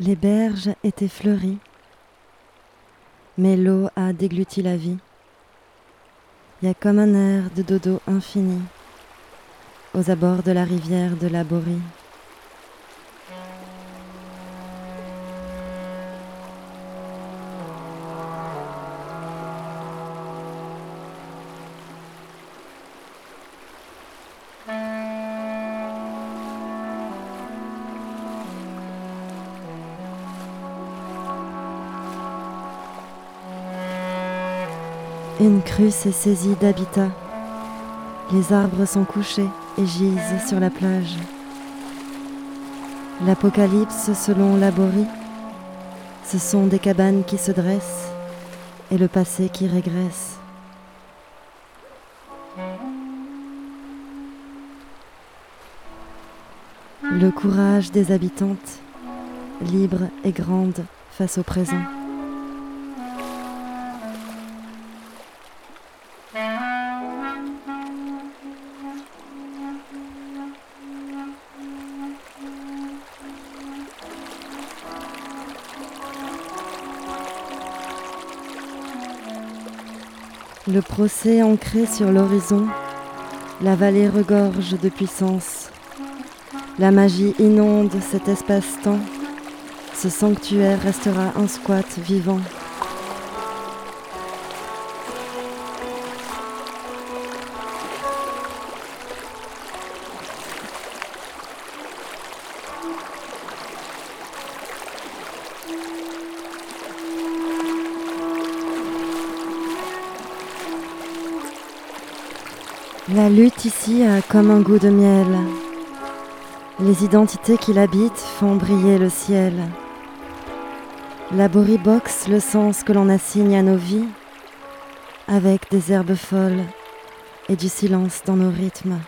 Les berges étaient fleuries, mais l'eau a dégluti la vie. Il y a comme un air de dodo infini aux abords de la rivière de la Borie. Une crue s'est saisie d'habitat. Les arbres sont couchés et gisent sur la plage. L'apocalypse selon Laborie, ce sont des cabanes qui se dressent et le passé qui régresse. Le courage des habitantes, libre et grande face au présent. Le procès ancré sur l'horizon, la vallée regorge de puissance. La magie inonde cet espace-temps. Ce sanctuaire restera un squat vivant. La lutte ici a comme un goût de miel. Les identités qui l'habitent font briller le ciel. La boxe le sens que l'on assigne à nos vies, avec des herbes folles et du silence dans nos rythmes.